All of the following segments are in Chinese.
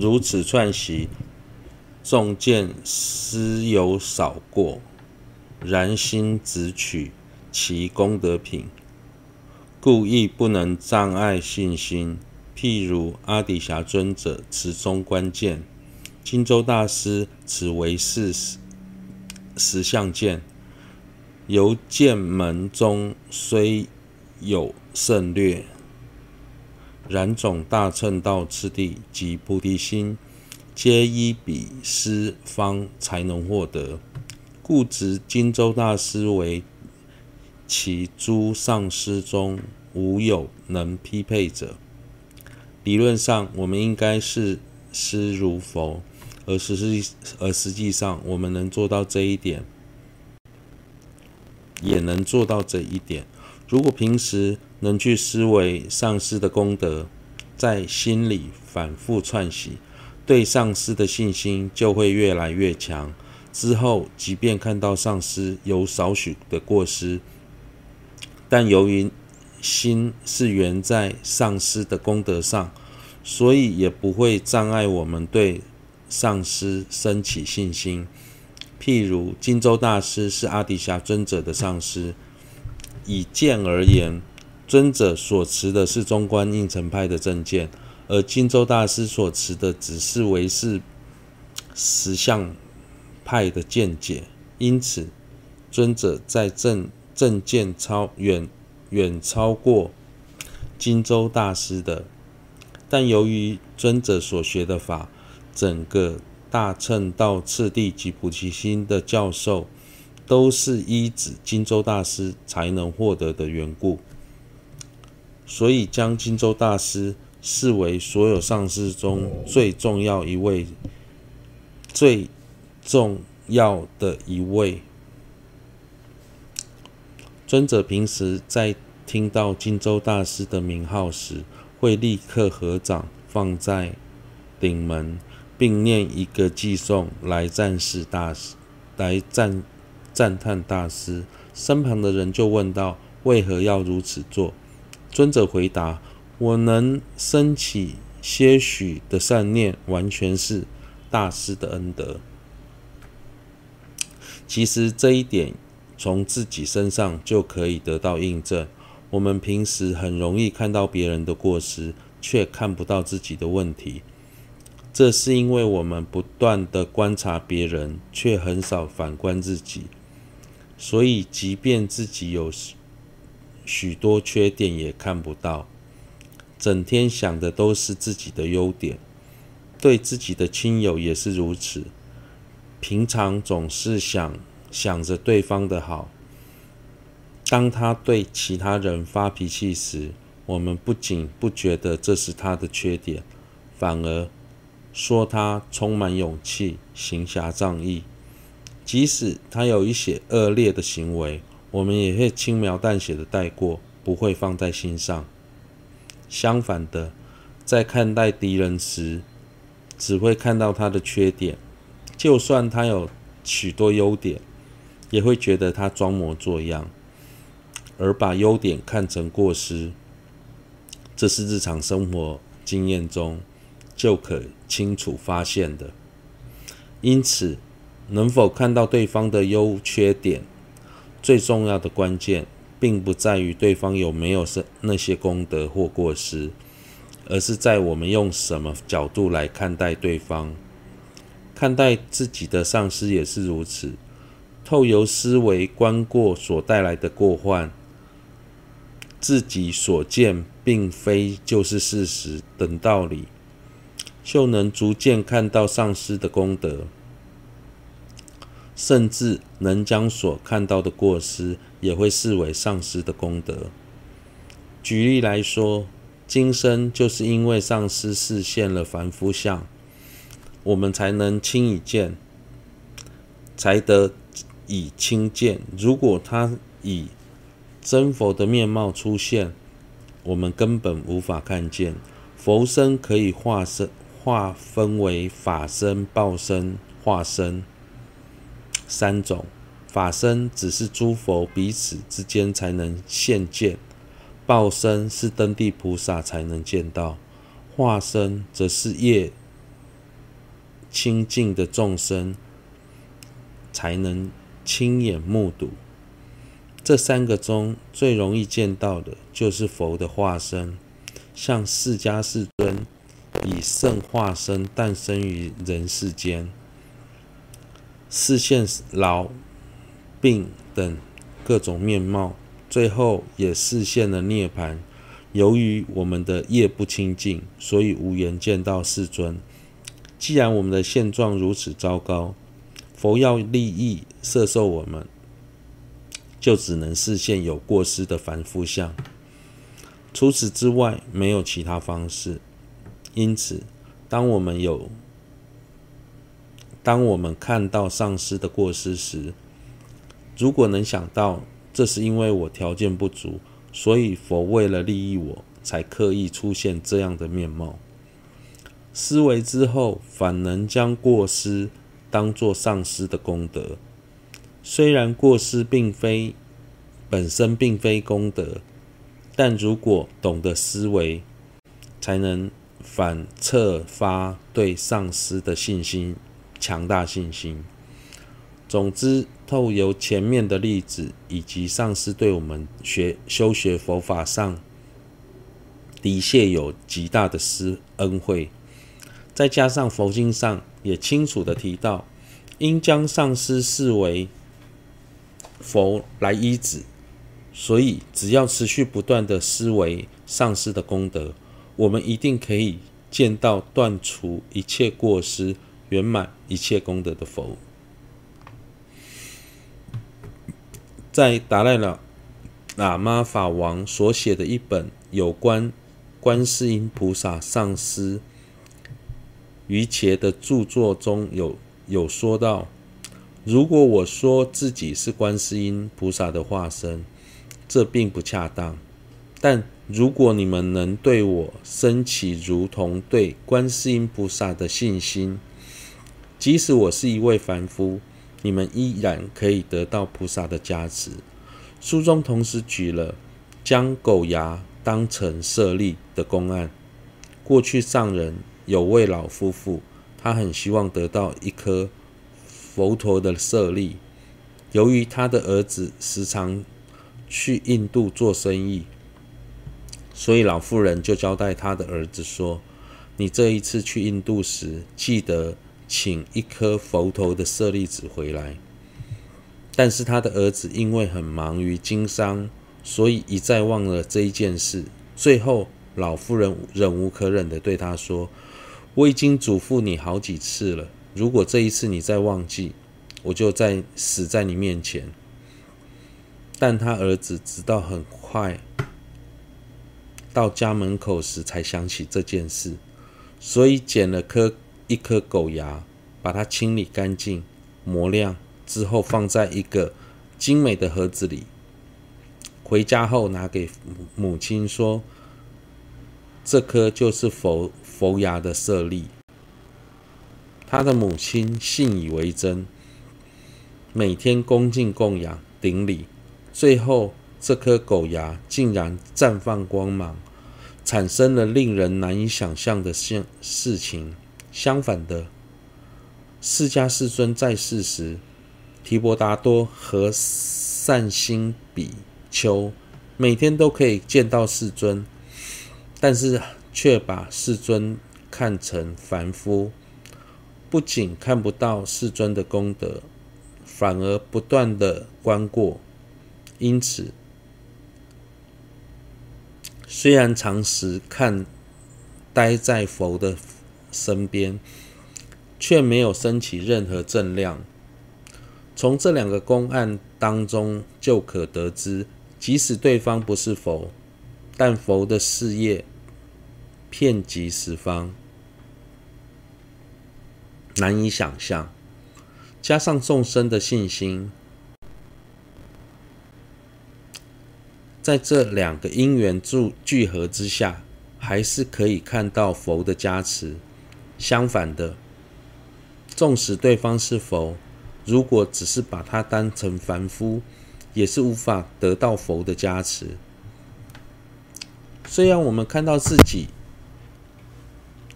如此串习，纵见师有少过，然心只取其功德品，故亦不能障碍信心。譬如阿底峡尊者持中观见，金洲大师持唯识实相见，由见门中虽有胜略，然总大乘道次第及菩提心，皆依彼师方才能获得。故执金州大师为其诸上师中无有能匹配者。理论上，我们应该是师如佛，而实际而实际上，我们能做到这一点，也能做到这一点。如果平时能去思维上师的功德，在心里反复串习，对上师的信心就会越来越强。之后，即便看到上师有少许的过失，但由于心是缘在上师的功德上，所以也不会障碍我们对上师生起信心。譬如金洲大师是阿底峡尊者的上师，以见而言，尊者所持的是中观应成派的正见，而金洲大师所持的只是唯识实相派的见解。因此，尊者在正正见超远。远超过金洲大师的，但由于尊者所学的法，整个大乘道次第及菩提心的教授，都是依止金州大师才能获得的缘故，所以将金州大师视为所有上师中最重要一位，最重要的一位。尊者平时在听到金州大师的名号时，会立刻合掌放在顶门，并念一个偈颂来赞示大师，来赞赞叹大师。身旁的人就问道：“为何要如此做？”尊者回答：“我能升起些许的善念，完全是大师的恩德。”其实这一点。从自己身上就可以得到印证。我们平时很容易看到别人的过失，却看不到自己的问题。这是因为我们不断地观察别人，却很少反观自己。所以，即便自己有许多缺点，也看不到。整天想的都是自己的优点，对自己的亲友也是如此。平常总是想。想着对方的好，当他对其他人发脾气时，我们不仅不觉得这是他的缺点，反而说他充满勇气、行侠仗义。即使他有一些恶劣的行为，我们也会轻描淡写的带过，不会放在心上。相反的，在看待敌人时，只会看到他的缺点，就算他有许多优点。也会觉得他装模作样，而把优点看成过失，这是日常生活经验中就可清楚发现的。因此，能否看到对方的优缺点，最重要的关键，并不在于对方有没有那些功德或过失，而是在我们用什么角度来看待对方。看待自己的上司也是如此。透由思维观过所带来的过患，自己所见并非就是事实等道理，就能逐渐看到上司的功德，甚至能将所看到的过失也会视为上师的功德。举例来说，今生就是因为上师示现了凡夫相，我们才能轻易见，才得。以轻见，如果他以真佛的面貌出现，我们根本无法看见。佛身可以化身，化分为法身、报身、化身三种。法身只是诸佛彼此之间才能现见，报身是登地菩萨才能见到，化身则是业清净的众生才能亲眼目睹。这三个中最容易见到的就是佛的化身，像释迦世尊以圣化身诞生于人世间，示现老、病等各种面貌，最后也示现了涅槃。由于我们的业不清净，所以无缘见到世尊。既然我们的现状如此糟糕，佛要利益摄受我们，就只能示现有过失的凡夫相。除此之外，没有其他方式。因此，当我们有，当我们看到上师的过失时，如果能想到这是因为我条件不足。所以，佛为了利益我，才刻意出现这样的面貌。思维之后，反能将过失当作上师的功德。虽然过失并非本身并非功德，但如果懂得思维，才能反侧发对上师的信心，强大信心。总之，透由前面的例子，以及上师对我们学修学佛法上的确有极大的施恩惠，再加上佛经上也清楚的提到，应将上师视为佛来依止，所以只要持续不断的思维上师的功德，我们一定可以见到断除一切过失、圆满一切功德的佛。在达赖喇喇嘛法王所写的一本有关观世音菩萨上师瑜伽的著作中有有说到：如果我说自己是观世音菩萨的化身，这并不恰当；但如果你们能对我升起如同对观世音菩萨的信心，即使我是一位凡夫。你们依然可以得到菩萨的加持。书中同时举了将狗牙当成舍利的公案。过去上人有位老夫妇，他很希望得到一颗佛陀的舍利。由于他的儿子时常去印度做生意，所以老妇人就交代他的儿子说：“你这一次去印度时，记得。”请一颗佛头的舍利子回来，但是他的儿子因为很忙于经商，所以一再忘了这一件事。最后，老妇人忍无可忍地对他说：“我已经嘱咐你好几次了，如果这一次你再忘记，我就再死在你面前。”但他儿子直到很快到家门口时才想起这件事，所以捡了颗。一颗狗牙，把它清理干净、磨亮之后，放在一个精美的盒子里。回家后，拿给母亲说：“这颗就是佛佛牙的舍利。”他的母亲信以为真，每天恭敬供养顶礼。最后，这颗狗牙竟然绽放光芒，产生了令人难以想象的现事情。相反的，释迦世尊在世时，提婆达多和善心比丘每天都可以见到世尊，但是却把世尊看成凡夫，不仅看不到世尊的功德，反而不断的观过。因此，虽然常时看待在佛的。身边，却没有升起任何正量。从这两个公案当中就可得知，即使对方不是佛，但佛的事业遍及十方，难以想象。加上众生的信心，在这两个因缘聚聚合之下，还是可以看到佛的加持。相反的，纵使对方是佛，如果只是把他当成凡夫，也是无法得到佛的加持。虽然我们看到自己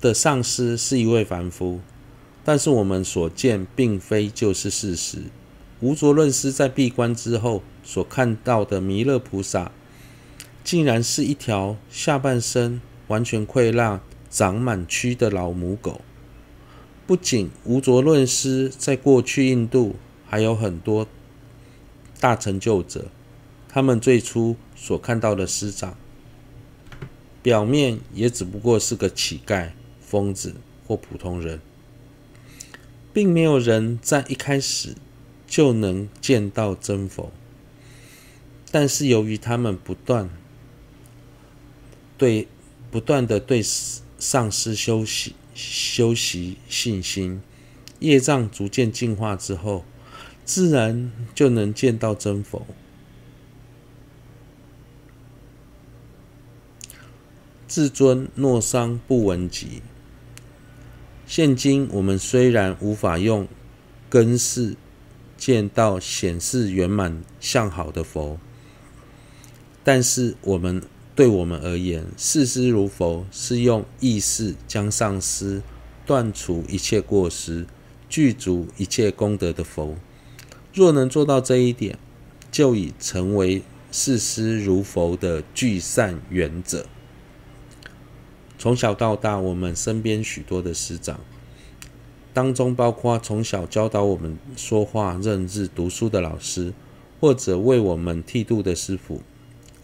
的上师是一位凡夫，但是我们所见并非就是事实。无着论师在闭关之后所看到的弥勒菩萨，竟然是一条下半身完全溃烂、长满蛆的老母狗。不仅无着论师在过去印度还有很多大成就者，他们最初所看到的师长，表面也只不过是个乞丐、疯子或普通人，并没有人在一开始就能见到真佛。但是由于他们不断对不断的对丧失修习修习信心，业障逐渐净化之后，自然就能见到真佛。至尊诺桑布文集。现今我们虽然无法用根识见到显示圆满相好的佛，但是我们对我们而言，视师如佛是用意识将上师断除一切过失、具足一切功德的佛。若能做到这一点，就已成为视师如佛的具善缘者。从小到大，我们身边许多的师长当中，包括从小教导我们说话、认字、读书的老师，或者为我们剃度的师傅，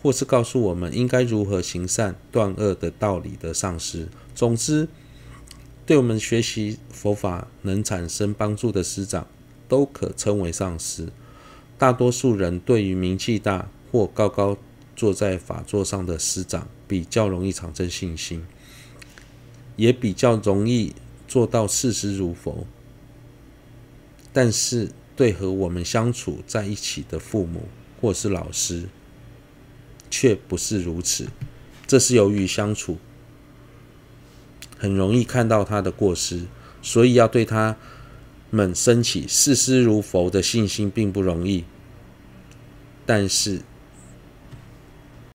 或是告诉我们应该如何行善断恶的道理的上师。总之，对我们学习佛法能产生帮助的师长，都可称为上师。大多数人对于名气大或高高坐在法座上的师长，比较容易产生信心。也比较容易做到视师如佛，但是对和我们相处在一起的父母或是老师，却不是如此。这是由于相处很容易看到他的过失，所以要对他们升起视师如佛的信心并不容易。但是